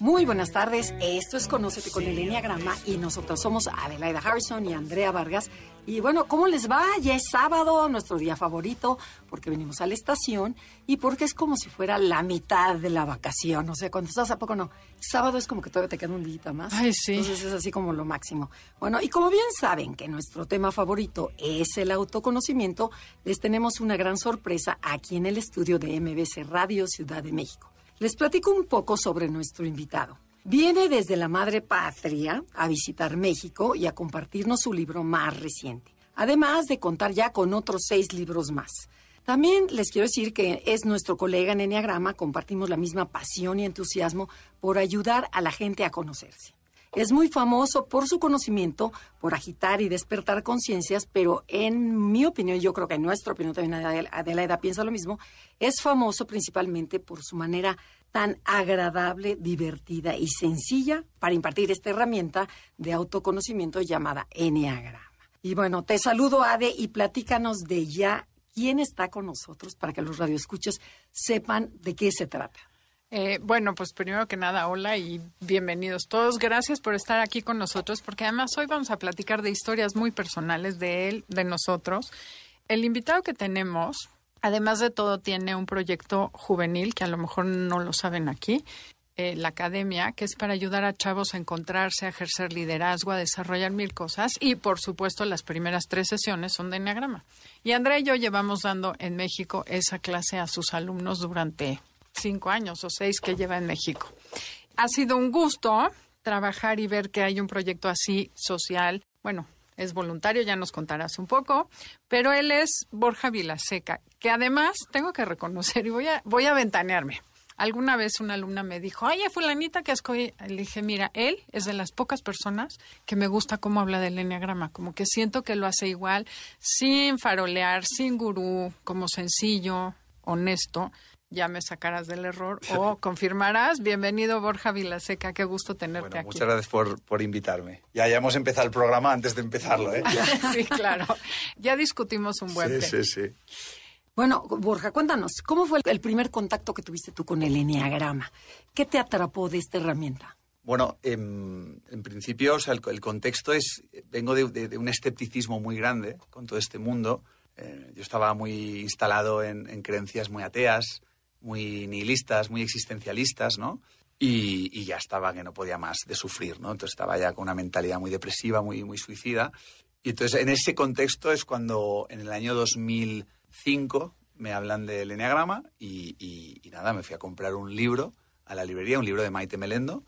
Muy buenas tardes, esto es Conócete con el Enneagrama y nosotros somos Adelaida Harrison y Andrea Vargas. Y bueno, ¿cómo les va? Ya es sábado, nuestro día favorito, porque venimos a la estación y porque es como si fuera la mitad de la vacación. O sea, cuando estás a poco no. Sábado es como que todavía te queda un día más. Ay, sí. Entonces es así como lo máximo. Bueno, y como bien saben que nuestro tema favorito es el autoconocimiento, les tenemos una gran sorpresa aquí en el estudio de MBC Radio Ciudad de México. Les platico un poco sobre nuestro invitado. Viene desde la madre patria a visitar México y a compartirnos su libro más reciente, además de contar ya con otros seis libros más. También les quiero decir que es nuestro colega en Enneagrama, compartimos la misma pasión y entusiasmo por ayudar a la gente a conocerse. Es muy famoso por su conocimiento, por agitar y despertar conciencias, pero en mi opinión, yo creo que en nuestra opinión también Adelaida piensa lo mismo, es famoso principalmente por su manera tan agradable, divertida y sencilla para impartir esta herramienta de autoconocimiento llamada Enneagrama. Y bueno, te saludo Ade y platícanos de ya quién está con nosotros para que los radioescuchos sepan de qué se trata. Eh, bueno, pues primero que nada, hola y bienvenidos todos. Gracias por estar aquí con nosotros, porque además hoy vamos a platicar de historias muy personales de él, de nosotros. El invitado que tenemos, además de todo, tiene un proyecto juvenil que a lo mejor no lo saben aquí, eh, la academia, que es para ayudar a chavos a encontrarse, a ejercer liderazgo, a desarrollar mil cosas. Y por supuesto, las primeras tres sesiones son de Enneagrama. Y Andrea y yo llevamos dando en México esa clase a sus alumnos durante cinco años o seis que lleva en México. Ha sido un gusto trabajar y ver que hay un proyecto así social. Bueno, es voluntario, ya nos contarás un poco, pero él es Borja Vilaseca, que además tengo que reconocer y voy a, voy a ventanearme. Alguna vez una alumna me dijo, oye, fulanita que escogí. Le dije, mira, él es de las pocas personas que me gusta cómo habla del enneagrama, como que siento que lo hace igual, sin farolear, sin gurú, como sencillo, honesto ya me sacarás del error o confirmarás. Bienvenido Borja Vilaseca, qué gusto tenerte aquí. Muchas gracias por, por invitarme. Ya, ya hemos empezado el programa antes de empezarlo, ¿eh? sí, claro. Ya discutimos un buen Sí, sí, sí. Bueno, Borja, cuéntanos, ¿cómo fue el primer contacto que tuviste tú con el Enneagrama? ¿Qué te atrapó de esta herramienta? Bueno, en, en principio, o sea, el, contexto es, vengo de, de, un escepticismo muy grande con todo este mundo. Eh, yo estaba muy instalado en, en creencias muy ateas, muy nihilistas, muy existencialistas, ¿no? Y, ya estaba que no podía más de sufrir, ¿no? Entonces estaba ya con una mentalidad muy depresiva, muy, muy suicida. Y entonces en ese contexto es cuando en el año 2005 me hablan del Enneagrama y, y, nada, me fui a comprar un libro a la librería, un libro de Maite Melendo,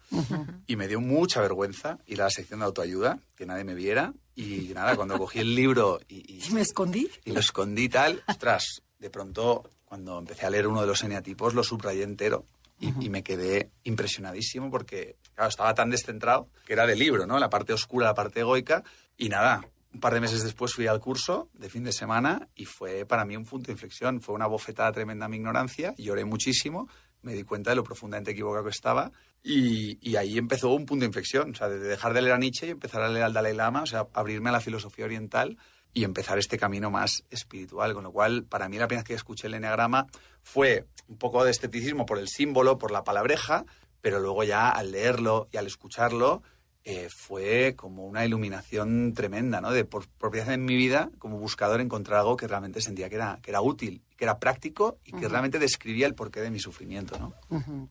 y me dio mucha vergüenza ir a la sección de autoayuda, que nadie me viera, y nada, cuando cogí el libro y... ¿Y me escondí? Y lo escondí tal, ostras, de pronto cuando empecé a leer uno de los eneatipos, lo subrayé entero y, me quedé impresionadísimo porque, claro, estaba tan descentrado que era del libro, ¿no? La parte oscura, la parte egoica. Y nada, un par de meses después fui al curso de fin de semana y fue para mí un punto de inflexión. Fue una bofetada tremenda a mi ignorancia, lloré muchísimo, me di cuenta de lo profundamente equivocado que estaba y, y, ahí empezó un punto de inflexión. O sea, de dejar de leer a Nietzsche y empezar a leer al Dalai Lama, o sea, abrirme a la filosofía oriental y empezar este camino más espiritual. Con lo cual, para mí la primera vez que escuché el Enneagrama fue un poco de esteticismo por el símbolo, por la palabreja, pero luego ya al leerlo y al escucharlo eh, fue como una iluminación tremenda, ¿no? De por propiedad en mi vida, como buscador, encontrar algo que realmente sentía que era, que era útil, que era práctico y que realmente describía el porqué de mi sufrimiento, ¿no?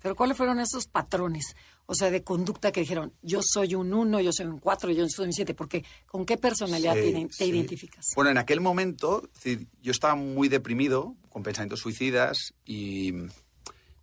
Pero ¿cuáles fueron esos patrones? o sea, de conducta que dijeron, yo soy un uno, yo soy un cuatro, yo soy un siete, porque ¿con qué personalidad te, identificas? Bueno, en aquel momento yo estaba muy deprimido, con pensamientos suicidas y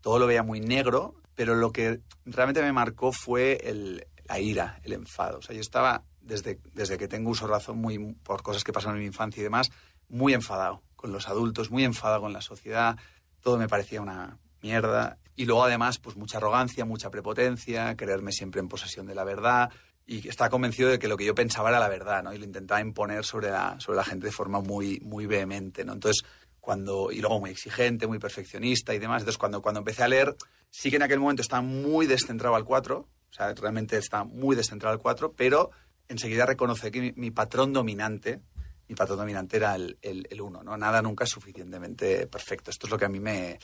todo lo veía muy negro, pero lo que realmente me marcó fue el, la ira, el enfado. O sea, yo estaba, desde, desde que tengo uso razón, muy, por cosas que pasaron en mi infancia y demás, muy enfadado con los adultos, muy enfadado con la sociedad, todo me parecía una mierda y luego además, pues mucha arrogancia, mucha prepotencia, creerme siempre en posesión de la verdad y estaba convencido de que lo que yo pensaba era la verdad, ¿no? Y lo intentaba imponer sobre la, sobre la gente de forma muy, muy vehemente, ¿no? Entonces, cuando, y luego muy exigente, muy perfeccionista y demás. Entonces, cuando, cuando empecé a leer, sí que en aquel momento estaba muy descentrado al 4, o sea, realmente está muy descentrado al 4, pero enseguida reconocí que mi, patrón dominante, mi patrón dominante era el 1, ¿no? Nada nunca es suficientemente perfecto. Esto es lo que a mí me,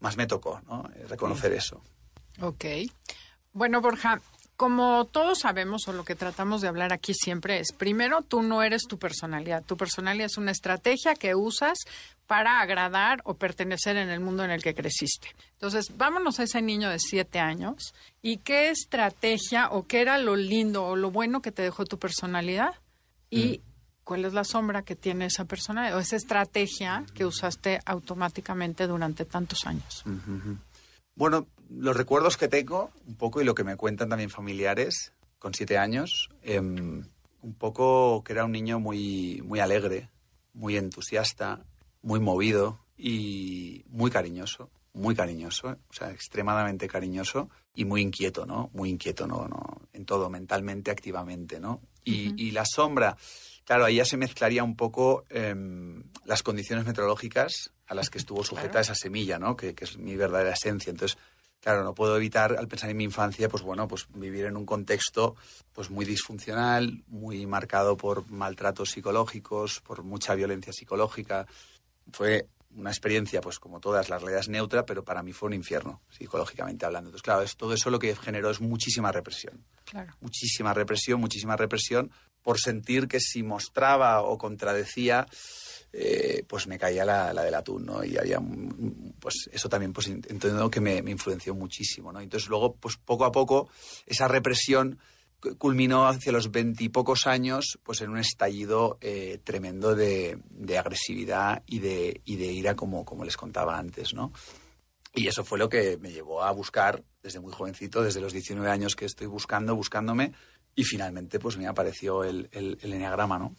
más me tocó, ¿no? Reconocer eso. Ok. Bueno, Borja, como todos sabemos o lo que tratamos de hablar aquí siempre es, primero, tú no eres tu personalidad. Tu personalidad es una estrategia que usas para agradar o pertenecer en el mundo en el que creciste. Entonces, vámonos a ese niño de siete años y qué estrategia o qué era lo lindo o lo bueno que te dejó tu personalidad y mm. cuál es la sombra que tiene esa personalidad o esa estrategia que usaste automáticamente durante tantos años. Bueno, los recuerdos que tengo, un poco, y lo que me cuentan también familiares, con siete años, em, un poco que era un niño muy, muy alegre, muy entusiasta, muy movido y muy cariñoso, muy cariñoso, o sea, extremadamente cariñoso y muy inquieto, ¿no? Muy inquieto, ¿no? no en todo, mentalmente, activamente, ¿no? Y, la sombra, claro, ahí ya se mezclaría un poco em, las condiciones meteorológicas a las que estuvo sujeta esa semilla, ¿no? Que, que es mi verdadera esencia. Entonces, claro, no puedo evitar, al pensar en mi infancia, pues bueno, pues vivir en un contexto pues muy disfuncional, muy marcado por maltratos psicológicos, por mucha violencia psicológica. Fue una experiencia, pues como todas, la realidad es neutra, pero para mí fue un infierno, psicológicamente hablando. Entonces, claro, es, todo eso lo que generó es muchísima represión. Claro. Muchísima represión, muchísima represión por sentir que si mostraba o contradecía eh, pues me caía la, la, del atún, ¿no? Y había, pues eso también, pues entiendo que me, influenció muchísimo, ¿no? Entonces luego, pues poco a poco, esa represión culminó hacia los veintipocos años, pues en un estallido eh, tremendo de, agresividad y de, y de ira, como, como les contaba antes, ¿no? Y eso fue lo que me llevó a buscar desde muy jovencito, desde los 19 años que estoy buscando, buscándome, y finalmente pues me apareció el, el, el ¿no?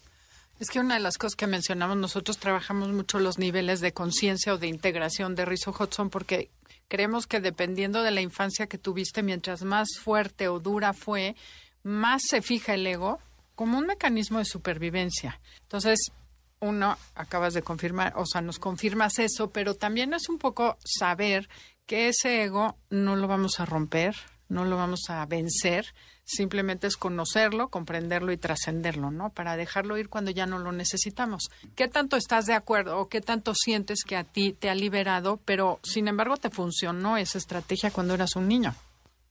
Es que una de las cosas que mencionamos, nosotros trabajamos mucho los niveles de conciencia o de integración de Rizzo Hudson porque creemos que dependiendo de la infancia que tuviste, mientras más fuerte o dura fue, más se fija el ego como un mecanismo de supervivencia. Entonces, uno, acabas de confirmar, o sea, nos confirmas eso, pero también es un poco saber que ese ego no lo vamos a romper, no lo vamos a vencer, simplemente es conocerlo, comprenderlo y trascenderlo, ¿no? Para dejarlo ir cuando ya no lo necesitamos. ¿Qué tanto estás de acuerdo o qué tanto sientes que a ti te ha liberado, pero sin embargo te funcionó esa estrategia cuando eras un niño?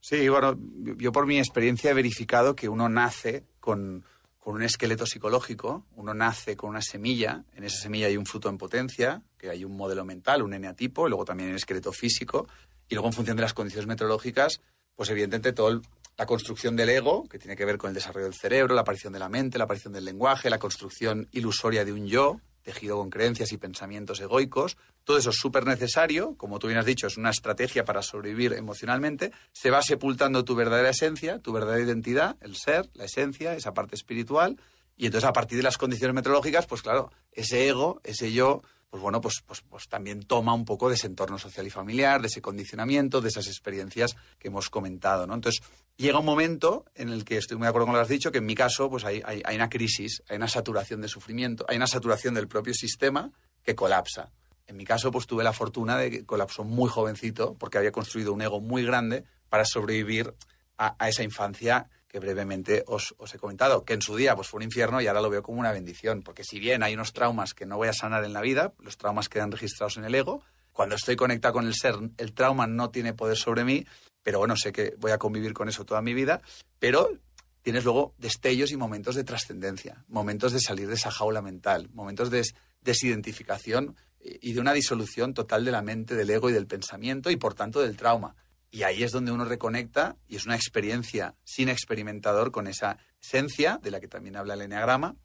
Sí, bueno, yo por mi experiencia he verificado que uno nace con, con un esqueleto psicológico, uno nace con una semilla, en esa semilla hay un fruto en potencia, que hay un modelo mental, un eneatipo, y luego también el esqueleto físico, y luego en función de las condiciones meteorológicas, pues evidentemente todo el la construcción del ego, que tiene que ver con el desarrollo del cerebro, la aparición de la mente, la aparición del lenguaje, la construcción ilusoria de un yo, tejido con creencias y pensamientos egoicos. Todo eso es súper necesario, como tú bien has dicho, es una estrategia para sobrevivir emocionalmente. Se va sepultando tu verdadera esencia, tu verdadera identidad, el ser, la esencia, esa parte espiritual. Y entonces a partir de las condiciones meteorológicas, pues claro, ese ego, ese yo, pues bueno, pues, pues, pues también toma un poco de ese entorno social y familiar, de ese condicionamiento, de esas experiencias que hemos comentado, ¿no? Entonces, llega un momento en el que estoy muy de acuerdo con lo que has dicho, que en mi caso pues hay, hay, una crisis, hay una saturación de sufrimiento, hay una saturación del propio sistema que colapsa. En mi caso pues tuve la fortuna de que colapsó muy jovencito porque había construido un ego muy grande para sobrevivir a, esa infancia que brevemente os, he comentado, que en su día pues fue un infierno y ahora lo veo como una bendición, porque si bien hay unos traumas que no voy a sanar en la vida, los traumas quedan registrados en el ego, cuando estoy conectado con el ser, el trauma no tiene poder sobre mí pero bueno, sé que voy a convivir con eso toda mi vida, pero tienes luego destellos y momentos de trascendencia, momentos de salir de esa jaula mental, momentos de desidentificación y de una disolución total de la mente, del ego y del pensamiento y por tanto del trauma. Y ahí es donde uno reconecta y es una experiencia sin experimentador con esa esencia de la que también habla el Enneagrama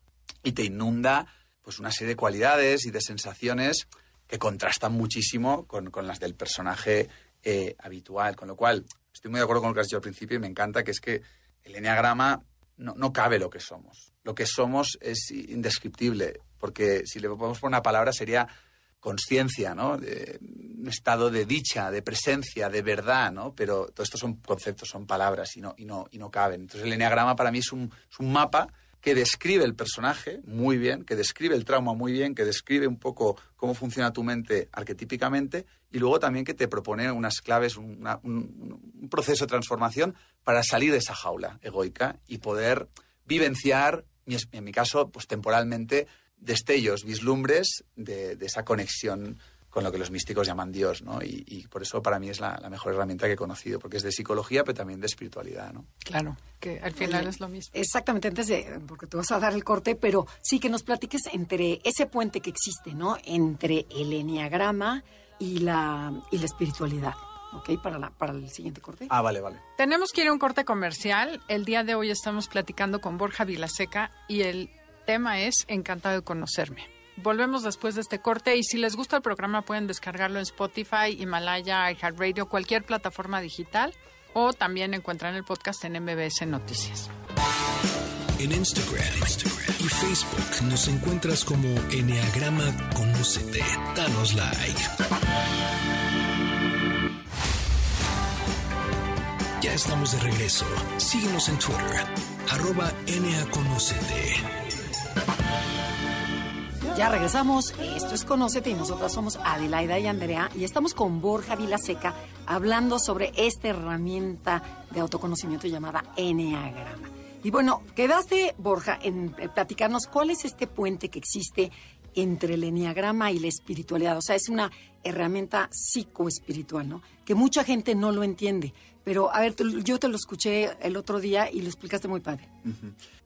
y te inunda pues una serie de cualidades y de sensaciones que contrastan muchísimo con, con las del personaje eh, habitual. Con lo cual, estoy muy de acuerdo con lo que has dicho al principio y me encanta que es que el enneagrama no, no cabe lo que somos. Lo que somos es indescriptible, porque si le podemos poner una palabra sería conciencia, ¿no? un estado de dicha, de presencia, de verdad, ¿no? Pero todo esto son conceptos, son palabras y no, y no, y no caben. Entonces el enneagrama para mí es un, es un mapa que describe el personaje muy bien, que describe el trauma muy bien, que describe un poco cómo funciona tu mente arquetípicamente y luego también que te propone unas claves, un, un, proceso de transformación para salir de esa jaula egoica y poder vivenciar, en mi caso, pues temporalmente, destellos, vislumbres de, de esa conexión con lo que los místicos llaman Dios, ¿no? Y, por eso para mí es la, mejor herramienta que he conocido, porque es de psicología, pero también de espiritualidad, ¿no? Claro, que al final es lo mismo. Exactamente, antes de, porque tú vas a dar el corte, pero sí que nos platiques entre ese puente que existe, ¿no? Entre el enneagrama y la, y la espiritualidad. ¿ok? Para, la, para el siguiente corte. Ah, vale, vale. Tenemos que ir a un corte comercial. El día de hoy estamos platicando con Borja Vilaseca y el tema es Encantado de conocerme. Volvemos después de este corte y si les gusta el programa pueden descargarlo en Spotify, Himalaya, iHeartRadio, cualquier plataforma digital o también encuentran el podcast en MBS Noticias. En Instagram, y Facebook nos encuentras como Enneagrama Conócete. Danos like. Ya estamos de regreso. Síguenos en Twitter, arroba NAConocete. Ya regresamos. Esto es Conócete y nosotras somos Adelaida y Andrea y estamos con Borja Vilaseca hablando sobre esta herramienta de autoconocimiento llamada Enneagrama. Y bueno, quedaste, Borja, en platicarnos cuál es este puente que existe entre el Enneagrama y la espiritualidad. O sea, es una herramienta psicoespiritual, ¿no? Que mucha gente no lo entiende. Pero, a ver, yo te lo escuché el otro día y lo explicaste muy padre.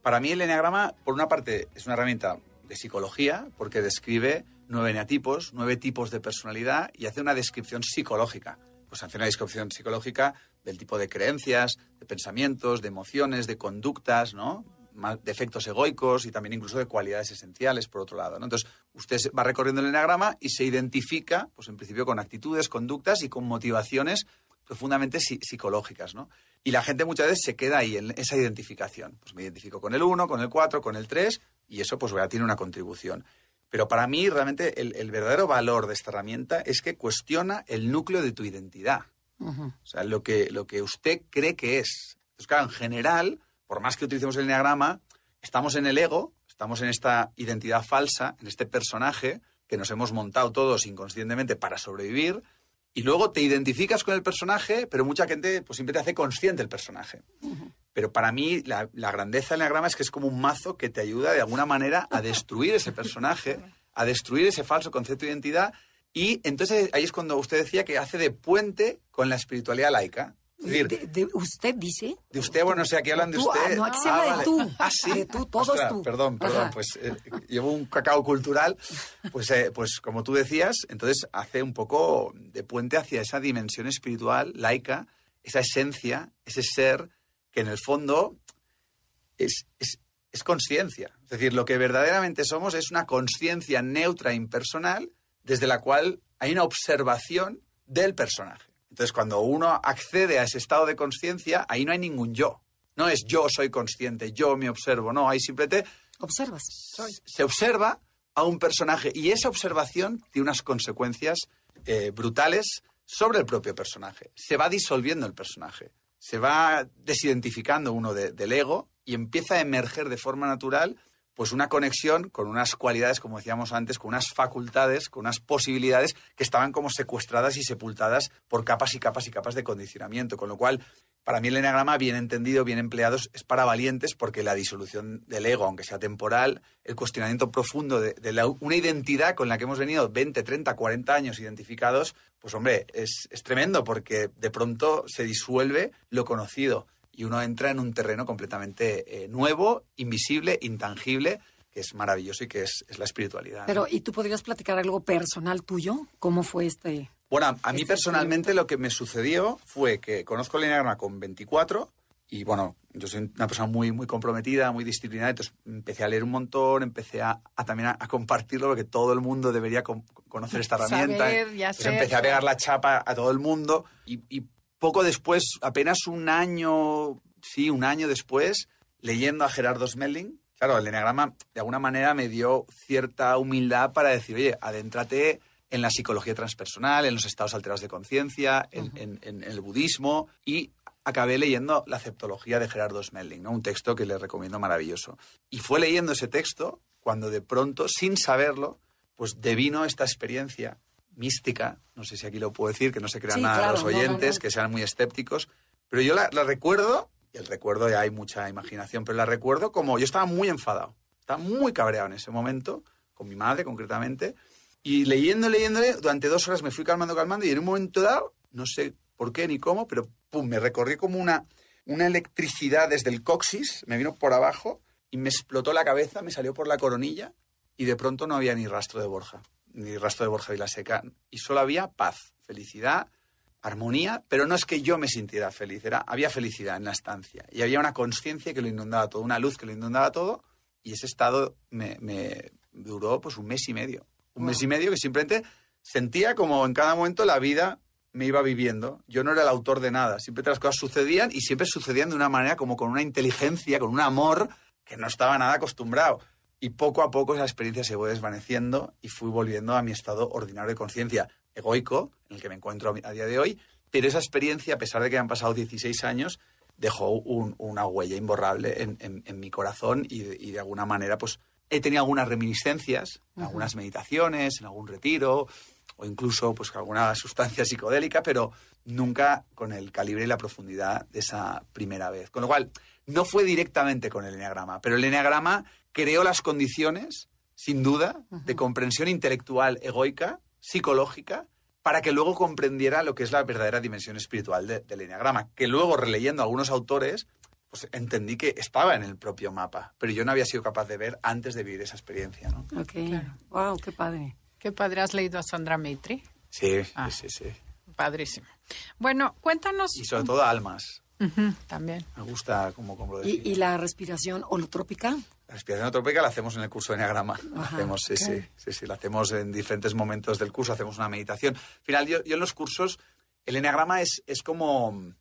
Para mí el Enneagrama, por una parte, es una herramienta de psicología, porque describe nueve eneatipos, nueve tipos de personalidad y hace una descripción psicológica. Pues hace una descripción psicológica del tipo de creencias, de pensamientos, de emociones, de conductas, ¿no? de efectos egoicos y también incluso de cualidades esenciales, por otro lado. Entonces, usted va recorriendo el enagrama y se identifica, pues en principio, con actitudes, conductas y con motivaciones profundamente psicológicas, ¿no? Y la gente muchas veces se queda ahí en esa identificación. Pues me identifico con el 1, con el 4, con el 3, y eso pues tiene una contribución. Pero para mí realmente el, verdadero valor de esta herramienta es que cuestiona el núcleo de tu identidad. O sea, lo que, lo que usted cree que es. Entonces, claro, en general, por más que utilicemos el enneagrama, estamos en el ego, estamos en esta identidad falsa, en este personaje que nos hemos montado todos inconscientemente para sobrevivir, y luego te identificas con el personaje, pero mucha gente pues siempre te hace consciente el personaje. Pero para mí la, grandeza del enneagrama es que es como un mazo que te ayuda de alguna manera a destruir ese personaje, a destruir ese falso concepto de identidad. Y entonces ahí es cuando usted decía que hace de puente con la espiritualidad laica. de, ¿Usted dice? De usted, bueno, o sea, aquí hablan de usted. no, aquí se habla de tú. Ah, sí. De tú, todo es tú. Perdón, perdón, pues eh, llevo un cacao cultural. Pues, eh, pues como tú decías, entonces hace un poco de puente hacia esa dimensión espiritual, laica, esa esencia, ese ser que en el fondo es, es, conciencia. Es decir, lo que verdaderamente somos es una conciencia neutra e impersonal desde la cual hay una observación del personaje. Entonces, cuando uno accede a ese estado de conciencia, ahí no hay ningún yo. No es yo soy consciente, yo me observo, no, hay simplemente... Observas. Se observa a un personaje y esa observación tiene unas consecuencias eh, brutales sobre el propio personaje. Se va disolviendo el personaje se va desidentificando uno del ego y empieza a emerger de forma natural pues una conexión con unas cualidades, como decíamos antes, con unas facultades, con unas posibilidades que estaban como secuestradas y sepultadas por capas y capas y capas de condicionamiento. Con lo cual, para mí el enagrama, bien entendido, bien empleado, es para valientes porque la disolución del ego, aunque sea temporal, el cuestionamiento profundo de, una identidad con la que hemos venido 20, 30, 40 años identificados, pues hombre, es, es tremendo porque de pronto se disuelve lo conocido y uno entra en un terreno completamente eh, nuevo, invisible, intangible, que es maravilloso y que es, la espiritualidad. Pero, ¿y tú podrías platicar algo personal tuyo? ¿Cómo fue este...? Bueno, a, mí este personalmente lo que me sucedió fue que conozco el Enneagrama con 24 y bueno, yo soy una persona muy, muy comprometida, muy disciplinada, entonces empecé a leer un montón, empecé a, también a, compartirlo porque todo el mundo debería conocer esta herramienta. Saber, ya empecé a pegar la chapa a todo el mundo y, y poco después, apenas un año, sí, un año después, leyendo a Gerardo Smelling, claro, el enagrama de alguna manera me dio cierta humildad para decir, oye, adéntrate en la psicología transpersonal, en los estados alterados de conciencia, en, el budismo y acabé leyendo La aceptología de Gerardo Smelling, ¿no? un texto que le recomiendo maravilloso. Y fue leyendo ese texto cuando de pronto, sin saberlo, pues devino esta experiencia mística, no sé si aquí lo puedo decir, que no se crean Sí, nada claro, los no, no, oyentes, no. que sean muy escépticos, pero yo la, la recuerdo, y el recuerdo ya hay mucha imaginación, pero la recuerdo como yo estaba muy enfadado, estaba muy cabreado en ese momento, con mi madre concretamente, y leyendo, leyéndole, durante dos horas me fui calmando, calmando, y en un momento dado, no sé por qué ni cómo, pero pum, me recorrí como una, una electricidad desde el coxis, me vino por abajo y me explotó la cabeza, me salió por la coronilla y de pronto no había ni rastro de Borja, ni rastro de Borja Vilaseca, y solo había paz, felicidad, armonía, pero no es que yo me sintiera feliz, era, había felicidad en la estancia y había una conciencia que lo inundaba todo, una luz que lo inundaba todo y ese estado me, me duró pues un mes y medio. Un mes y medio que simplemente sentía como en cada momento la vida me iba viviendo. Yo no era el autor de nada, siempre las cosas sucedían y siempre sucedían de una manera como con una inteligencia, con un amor que no estaba nada acostumbrado. Y poco a poco esa experiencia se fue desvaneciendo y fui volviendo a mi estado ordinario de conciencia egoico, en el que me encuentro a día de hoy. Pero esa experiencia, a pesar de que han pasado 16 años, dejó un- una huella imborrable en, en- en mi corazón y de, y de alguna manera, pues he tenido algunas reminiscencias, en algunas meditaciones, en algún retiro o incluso pues con alguna sustancia psicodélica, pero nunca con el calibre y la profundidad de esa primera vez. Con lo cual, no fue directamente con el enneagrama, pero el enneagrama creó las condiciones, sin duda, de comprensión intelectual egoica, psicológica, para que luego comprendiera lo que es la verdadera dimensión espiritual de- del enneagrama, que luego releyendo a algunos autores, pues entendí que estaba en el propio mapa, pero yo no había sido capaz de ver antes de vivir esa experiencia, ¿no? Ok. Claro. Wow, qué padre. Qué padre, ¿has leído a Sandra Maitri? Sí, Ah. sí, sí, sí. Padrísimo. Bueno, cuéntanos. Y sobre todo almas. También. Me gusta como, como lo ¿Y, y la respiración holotrópica? La respiración trópica la hacemos en el curso de Enneagrama. La hacemos, sí, sí, sí, sí, la hacemos en diferentes momentos del curso, hacemos una meditación. Al final, yo, yo en los cursos, el Enneagrama es, es como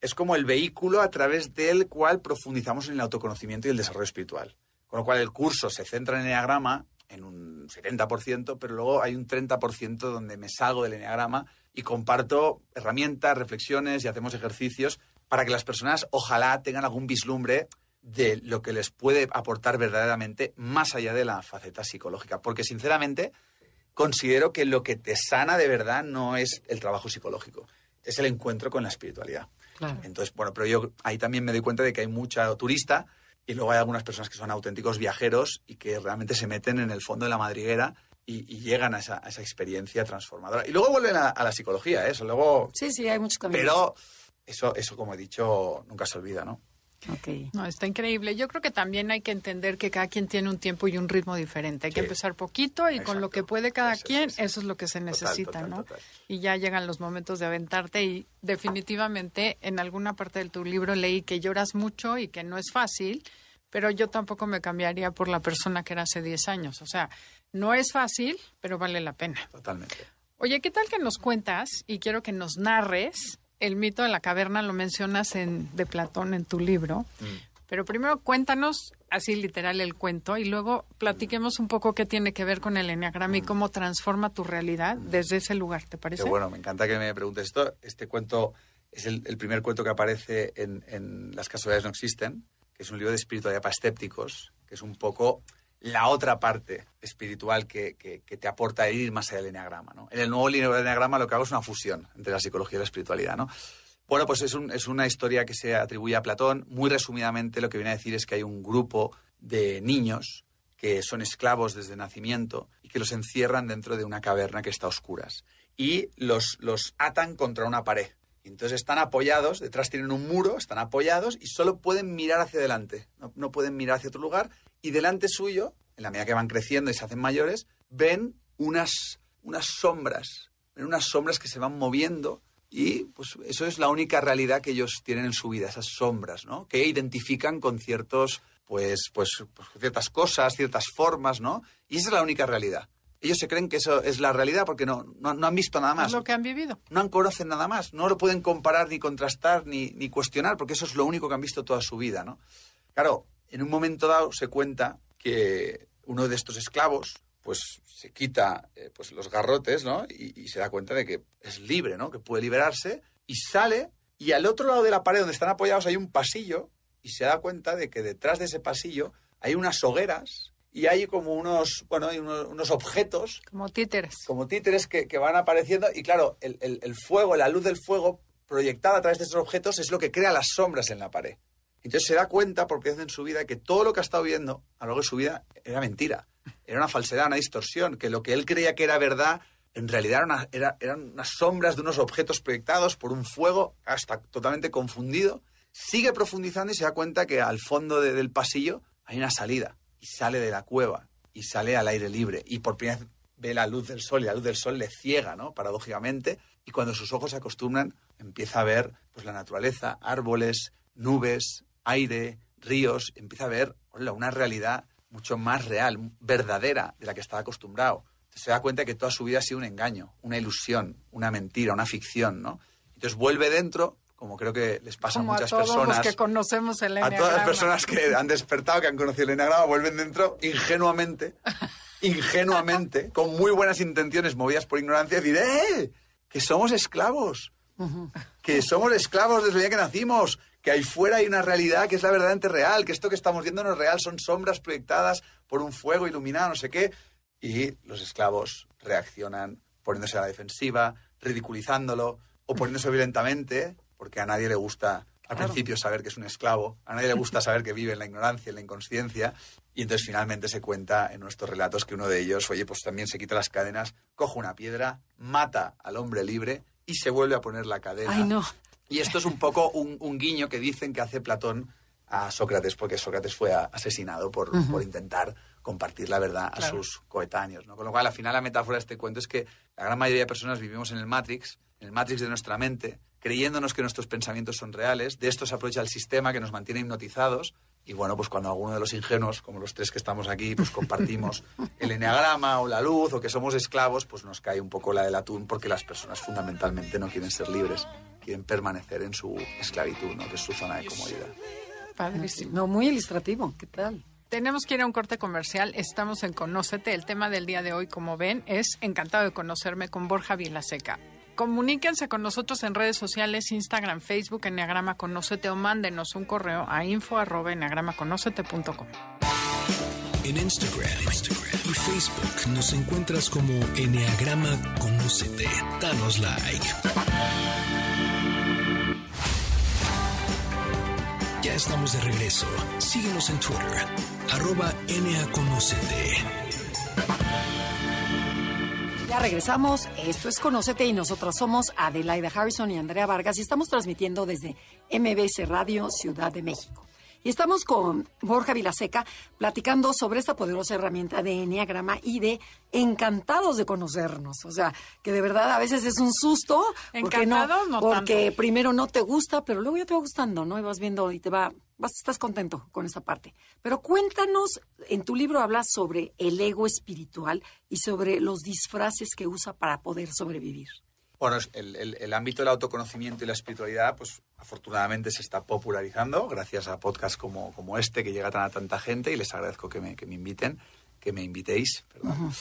es como el vehículo a través del cual profundizamos en el autoconocimiento y el desarrollo espiritual. Con lo cual el curso se centra en el Enneagrama en un 70%, pero luego hay un 30% donde me salgo del Enneagrama y comparto herramientas, reflexiones y hacemos ejercicios para que las personas ojalá tengan algún vislumbre de lo que les puede aportar verdaderamente más allá de la faceta psicológica. Porque sinceramente considero que lo que te sana de verdad no es el trabajo psicológico, es el encuentro con la espiritualidad. Claro. Entonces, bueno, pero yo ahí también me doy cuenta de que hay mucha turista y luego hay algunas personas que son auténticos viajeros y que realmente se meten en el fondo de la madriguera y, y llegan a esa, a esa experiencia transformadora. Y luego vuelven a, a la psicología, ¿eh? eso luego... Sí, sí, hay muchos caminos. Pero eso, eso, como he dicho, nunca se olvida, ¿no? Ok. No, está increíble. Yo creo que también hay que entender que cada quien tiene un tiempo y un ritmo diferente. Hay que empezar poquito y con lo que puede cada quien, eso es lo que se Total, necesita, total, ¿no? total. Y ya llegan los momentos de aventarte y definitivamente en alguna parte de tu libro leí que lloras mucho y que no es fácil, pero yo tampoco me cambiaría por la persona que era hace 10 años. O sea, no es fácil, pero vale la pena. Totalmente. Oye, ¿qué tal que nos cuentas y quiero que nos narres el mito de la caverna? Lo mencionas en, de Platón en tu libro. Pero primero cuéntanos así literal el cuento y luego platiquemos un poco qué tiene que ver con el enneagrama y cómo transforma tu realidad desde ese lugar, ¿te parece? Qué bueno, me encanta que me preguntes esto. Este cuento es el, el primer cuento que aparece en, en Las casualidades no existen, que es un libro de espiritualidad para escépticos, que es un poco la otra parte espiritual que, que- te aporta ir más allá del enneagrama. ¿no? En el nuevo libro del enneagrama lo que hago es una fusión entre la psicología y la espiritualidad. ¿no? Bueno, pues es, un- es una historia que se atribuye a Platón. Muy resumidamente, lo que viene a decir es que hay un grupo de niños que son esclavos desde nacimiento y que los encierran dentro de una caverna que está a oscuras. Y los, los atan contra una pared. Entonces están apoyados, detrás tienen un muro, están apoyados y solo pueden mirar hacia adelante. No, no pueden mirar hacia otro lugar. Y delante suyo, en la medida que van creciendo y se hacen mayores, ven unas, unas sombras. Ven unas sombras que se van moviendo y pues eso es la única realidad que ellos tienen en su vida, esas sombras, ¿no? Que identifican con ciertos, pues, pues, pues, ciertas cosas, ciertas formas, ¿no? Y esa es la única realidad. Ellos se creen que eso es la realidad porque no, no, no han visto nada más. Es lo que han vivido. No conocen nada más. No lo pueden comparar, ni contrastar, ni, ni cuestionar, porque eso es lo único que han visto toda su vida, ¿no? Claro, en un momento dado se cuenta que uno de estos esclavos, pues se quita eh, pues, los garrotes, ¿no? Y, y se da cuenta de que es libre, ¿no? Que puede liberarse y sale Y al otro lado de la pared donde están apoyados hay un pasillo y se da cuenta de que detrás de ese pasillo hay unas hogueras y hay como unos, bueno, hay unos, unos objetos. Como títeres. Como títeres que, que van apareciendo. Y claro, el, el, el, fuego, la luz del fuego proyectada a través de esos objetos es lo que crea las sombras en la pared. Entonces se da cuenta por primera vez en su vida que todo lo que ha estado viendo a lo largo de su vida era mentira. Era una falsedad, una distorsión. Que lo que él creía que era verdad, en realidad eran unas sombras de unos objetos proyectados por un fuego hasta totalmente confundido. Sigue profundizando y se da cuenta que al fondo de, del pasillo hay una salida y sale de la cueva y sale al aire libre y por primera vez ve la luz del sol y la luz del sol le ciega, ¿no? Paradójicamente. Y cuando sus ojos se acostumbran, empieza a ver pues, la naturaleza, árboles, nubes, aire, ríos, empieza a ver hola, una realidad mucho más real, verdadera de la que estaba acostumbrado. Se da cuenta que toda su vida ha sido un engaño, una ilusión, una mentira, una ficción, ¿no? Entonces vuelve dentro, como creo que les pasa Como a muchas a todos personas. los que conocemos el a todas las enneagrama. personas que han despertado, que han conocido el enneagrama, vuelven dentro ingenuamente, ingenuamente, con muy buenas intenciones, movidas por ignorancia, y decir, ¡eh! Que somos esclavos. Que somos esclavos desde el día que nacimos. Que ahí fuera hay una realidad que es la verdaderamente real. Que esto que estamos viendo no es real, son sombras proyectadas por un fuego iluminado, no sé qué. Y los esclavos reaccionan poniéndose a la defensiva, ridiculizándolo o poniéndose violentamente, porque a nadie le gusta al principio saber que es un esclavo, a nadie le gusta saber que vive en la ignorancia, en la inconsciencia, y entonces finalmente se cuenta en nuestros relatos que uno de ellos, oye, pues también se quita las cadenas, coge una piedra, mata al hombre libre y se vuelve a poner la cadena. Ay, no. Y esto es un poco un, un guiño que dicen que hace Platón a Sócrates, porque Sócrates fue asesinado por, por intentar compartir la verdad a sus coetáneos. ¿no? Con lo cual, al final, la metáfora de este cuento es que la gran mayoría de personas vivimos en el Matrix, en el Matrix de nuestra mente, creyéndonos que nuestros pensamientos son reales. De esto se aprovecha el sistema que nos mantiene hipnotizados. Y bueno, pues cuando alguno de los ingenuos, como los tres que estamos aquí, pues compartimos el enneagrama o la luz o que somos esclavos, pues nos cae un poco la del atún porque las personas fundamentalmente no quieren ser libres, quieren permanecer en su esclavitud, ¿no? que es su zona de comodidad. Padrísimo. No, muy ilustrativo. ¿Qué tal? Tenemos que ir a un corte comercial. Estamos en Conócete. El tema del día de hoy, como ven, es Encantado de conocerme con Borja Vilaseca. Comuníquense con nosotros en redes sociales, Instagram, Facebook, Enneagrama Conócete o mándenos un correo a info arroba. En Instagram, Instagram y Facebook nos encuentras como Enneagrama Conócete. Danos like. Estamos de regreso. Síguenos en Twitter, arroba NAConócete. Ya regresamos. Esto es Conócete y nosotras somos Adelaida Harrison y Andrea Vargas y estamos transmitiendo desde MBS Radio Ciudad de México. Y estamos con Borja Vilaseca platicando sobre esta poderosa herramienta de Enneagrama y de encantados de conocernos. O sea, que de verdad a veces es un susto. Porque Encantados, no Porque tanto. primero no te gusta, pero luego ya te va gustando, ¿no? Y vas viendo y te va, vas, estás contento con esta parte. Pero cuéntanos, en tu libro hablas sobre el ego espiritual y sobre los disfraces que usa para poder sobrevivir. Bueno, el, el- el ámbito del autoconocimiento y la espiritualidad, pues afortunadamente se está popularizando gracias a podcasts como, como este que llega tan a tanta gente y les agradezco que me, que me inviten, que me invitéis, perdón.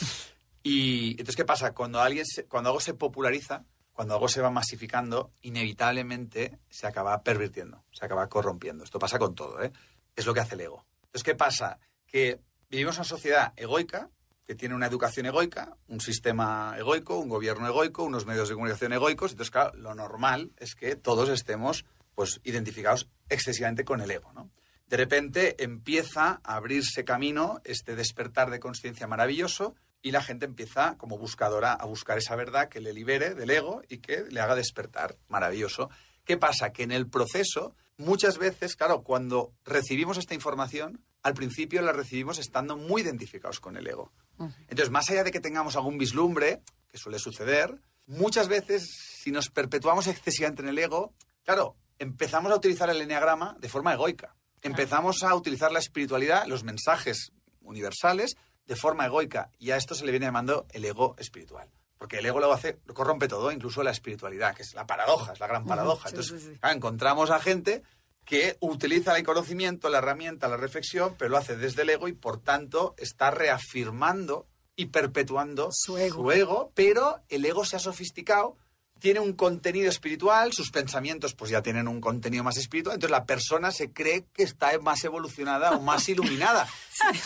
Y entonces, ¿qué pasa? Cuando, alguien se- cuando algo se populariza, cuando algo se va masificando, inevitablemente se acaba pervirtiendo, se acaba corrompiendo. Esto pasa con todo, ¿eh? Es lo que hace el ego. Entonces, ¿qué pasa? Que vivimos en una sociedad egoica, que tiene una educación egoica, un sistema egoico, un gobierno egoico, unos medios de comunicación egoicos. Entonces, claro, lo normal es que todos estemos pues, identificados excesivamente con el ego, ¿no? De repente empieza a abrirse camino este despertar de conciencia maravilloso y la gente empieza como buscadora a buscar esa verdad que le libere del ego y que le haga despertar. Maravilloso. ¿Qué pasa? Que en el proceso, muchas veces, claro, cuando recibimos esta información, al principio la recibimos estando muy identificados con el ego. Entonces, más allá de que tengamos algún vislumbre, que suele suceder, muchas veces, si nos perpetuamos excesivamente en el ego, claro, empezamos a utilizar el enneagrama de forma egoica. Empezamos a utilizar la espiritualidad, los mensajes universales, de forma egoica. Y a esto se le viene llamando el ego espiritual. Porque el ego lo hace, lo corrompe todo, incluso la espiritualidad, que es la paradoja, es la gran paradoja. Entonces, claro, encontramos a gente que utiliza el conocimiento, la herramienta, la reflexión, pero lo hace desde el ego y por tanto está reafirmando y perpetuando Su ego. ego, pero el ego se ha sofisticado tiene un contenido espiritual, sus pensamientos pues ya tienen un contenido más espiritual, entonces la persona se cree que está más evolucionada o más iluminada.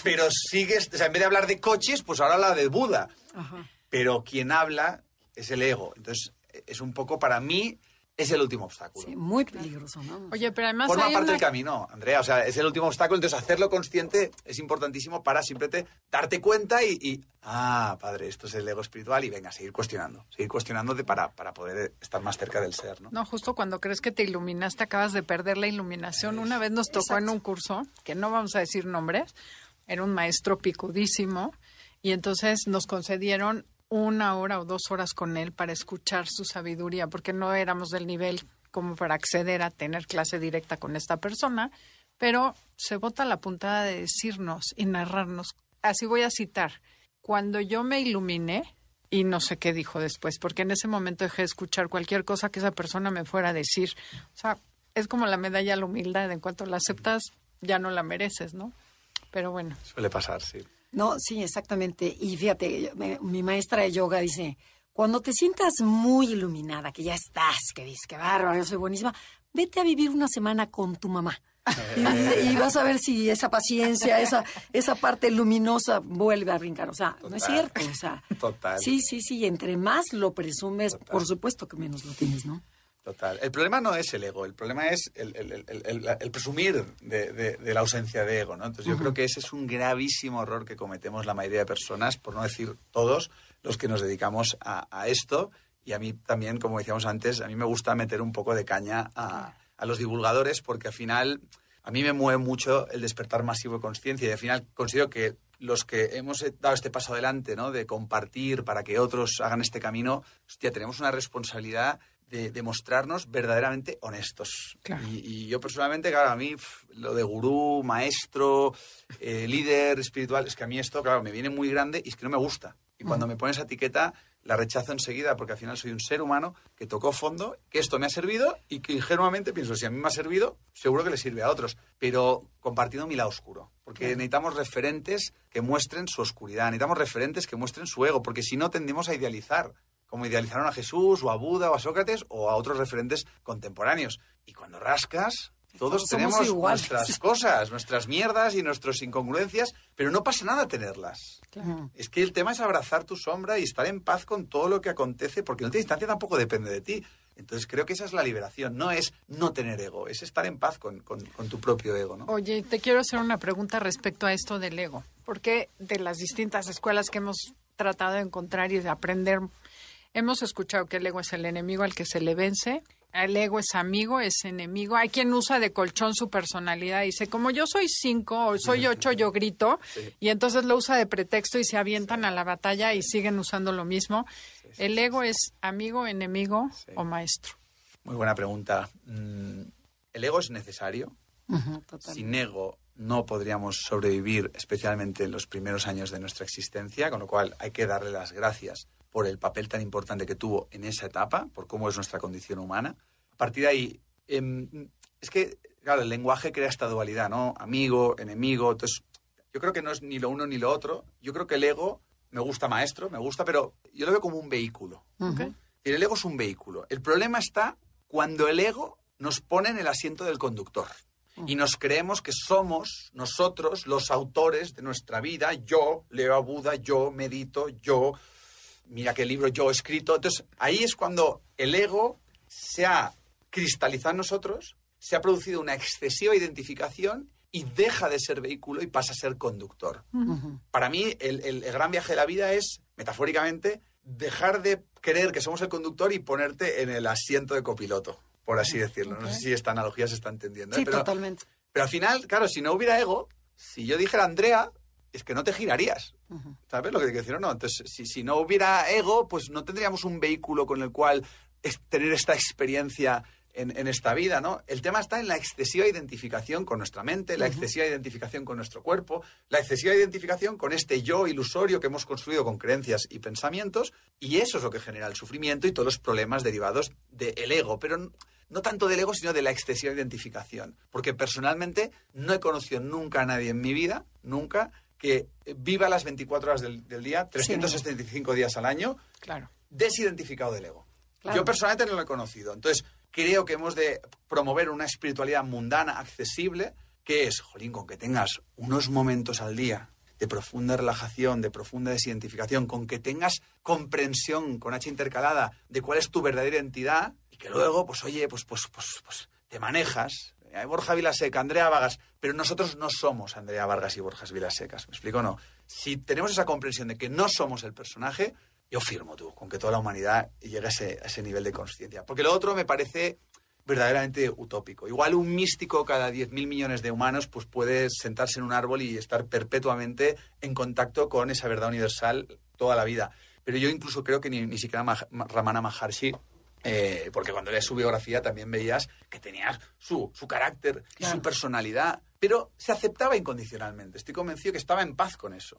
Pero sigue, o sea, en vez de hablar de coches, pues ahora habla de Buda. Pero quien habla es el ego. Entonces, es un poco para mí es el último obstáculo. Sí, muy peligroso, ¿no? Oye, pero además. Forma parte una- del camino, Andrea. O sea, es el último obstáculo. Entonces, hacerlo consciente es importantísimo para simplemente darte cuenta y, y, ah, padre, esto es el ego espiritual y venga, seguir cuestionando. Seguir cuestionándote para, para poder estar más cerca del ser, ¿no? No, justo cuando crees que te iluminaste, acabas de perder la iluminación. Una vez nos tocó en un curso, que no vamos a decir nombres, era un maestro picudísimo, y entonces nos concedieron una hora o dos horas con él para escuchar su sabiduría, porque no éramos del nivel como para acceder a tener clase directa con esta persona, pero se bota la puntada de decirnos y narrarnos. Así voy a citar. Cuando yo me iluminé, y no sé qué dijo después, porque en ese momento dejé de escuchar cualquier cosa que esa persona me fuera a decir. O sea, es como la medalla a la humildad, en cuanto la aceptas, ya no la mereces, ¿no? Pero bueno. Suele pasar, sí. No, sí, exactamente. Y fíjate, yo- me- mi maestra de yoga dice, cuando te sientas muy iluminada, que ya estás, que dices, qué bárbaro, yo soy buenísima, vete a vivir una semana con tu mamá. Y, y vas a ver si esa paciencia, esa, esa parte luminosa vuelve a brincar. O sea, no es cierto. O sea, Total. sí, sí, sí. Entre más lo presumes, Total. por supuesto que menos lo tienes, ¿no? Total. El problema no es el ego, el problema es el, el- el- el- el presumir de, de- de la ausencia de ego, ¿no? Entonces yo creo que ese es un gravísimo error que cometemos la mayoría de personas, por no decir todos, los que nos dedicamos a, a esto. Y a mí también, como decíamos antes, a mí me gusta meter un poco de caña a, a los divulgadores porque al final a mí me mueve mucho el despertar masivo de conciencia y al final considero que los que hemos dado este paso adelante, ¿no? De compartir para que otros hagan este camino, hostia, tenemos una responsabilidad de, de mostrarnos verdaderamente honestos. Claro. Y, y yo personalmente, claro, a mí lo de gurú, maestro, eh, líder espiritual, es que a mí esto, claro, me viene muy grande y es que no me gusta. Y cuando me pones esa etiqueta, la rechazo enseguida porque al final soy un ser humano que tocó fondo, que esto me ha servido y que ingenuamente pienso, si a mí me ha servido, seguro que le sirve a otros. Pero compartiendo mi lado oscuro. Porque necesitamos referentes que muestren su oscuridad, necesitamos referentes que muestren su ego, porque si no tendemos a idealizar como idealizaron a Jesús o a Buda o a Sócrates o a otros referentes contemporáneos. Y cuando rascas, todos somos tenemos iguales. nuestras cosas, nuestras mierdas y nuestras incongruencias, pero no pasa nada tenerlas. Es que el tema es abrazar tu sombra y estar en paz con todo lo que acontece, porque en última instancia tampoco depende de ti. Entonces creo que esa es la liberación, no es no tener ego, es estar en paz con, con- con tu propio ego, ¿no? Oye, te quiero hacer una pregunta respecto a esto del ego. Porque de las distintas escuelas que hemos tratado de encontrar y de aprender, hemos escuchado que el ego es el enemigo al que se le vence. El ego es amigo, es enemigo. Hay quien usa de colchón su personalidad y dice, como yo soy cinco o soy ocho, yo grito. Y entonces lo usa de pretexto y se avientan a la batalla y siguen usando lo mismo. ¿El ego es amigo, enemigo o maestro? Muy buena pregunta. Mm, ¿El ego es necesario? Sin ego no podríamos sobrevivir, especialmente en los primeros años de nuestra existencia, con lo cual hay que darle las gracias por el papel tan importante que tuvo en esa etapa, por cómo es nuestra condición humana. A partir de ahí, em, es que, claro, el lenguaje crea esta dualidad, ¿no? Amigo, enemigo. Entonces, yo creo que no es ni lo uno ni lo otro. Yo creo que el ego me gusta maestro, me gusta, pero yo lo veo como un vehículo. Ujú. Y el ego es un vehículo. El problema está cuando el ego nos pone en el asiento del conductor. Y nos creemos que somos nosotros los autores de nuestra vida. Yo leo a Buda, yo medito, yo mira qué libro yo he escrito. Entonces ahí es cuando el ego se ha cristalizado en nosotros, se ha producido una excesiva identificación y deja de ser vehículo y pasa a ser conductor. Para mí, el, el- el gran viaje de la vida es, metafóricamente, dejar de creer que somos el conductor y ponerte en el asiento de copiloto, por así decirlo. No sé si esta analogía se está entendiendo. ¿eh? Sí, pero, totalmente. pero al final, claro, si no hubiera ego, si yo dijera Andrea, es que no te girarías. ¿Sabes lo que te quiero decir o no? Entonces, si, si no hubiera ego, pues no tendríamos un vehículo con el cual es- tener esta experiencia en, en esta vida, ¿no? El tema está en la excesiva identificación con nuestra mente, la excesiva identificación con nuestro cuerpo, la excesiva identificación con este yo ilusorio que hemos construido con creencias y pensamientos, y eso es lo que genera el sufrimiento y todos los problemas derivados del ego, pero no tanto del ego, sino de la excesiva identificación. Porque personalmente no he conocido nunca a nadie en mi vida, nunca, que viva las 24 horas del, del día, 365 días al año, Claro. desidentificado del ego. Yo personalmente no lo he conocido. Entonces, creo que hemos de promover una espiritualidad mundana, accesible, que es, jolín, con que tengas unos momentos al día de profunda relajación, de profunda desidentificación, con que tengas comprensión con H intercalada de cuál es tu verdadera identidad y que luego, pues oye, pues, pues, pues, pues te manejas. Hay Borja Vilaseca, Andrea Vargas, pero nosotros no somos Andrea Vargas y Borja Vilasecas. ¿Me explico o no? Si tenemos esa comprensión de que no somos el personaje, yo firmo tú, con que toda la humanidad llegue a ese, nivel de conciencia. Porque lo otro me parece verdaderamente utópico. Igual un místico cada 10.000 millones de humanos pues puede sentarse en un árbol y estar perpetuamente en contacto con esa verdad universal toda la vida. Pero yo incluso creo que ni, siquiera Ramana Maharshi eh, porque cuando lees su biografía también veías que tenía su, su carácter y su personalidad, pero se aceptaba incondicionalmente. Estoy convencido que estaba en paz con eso.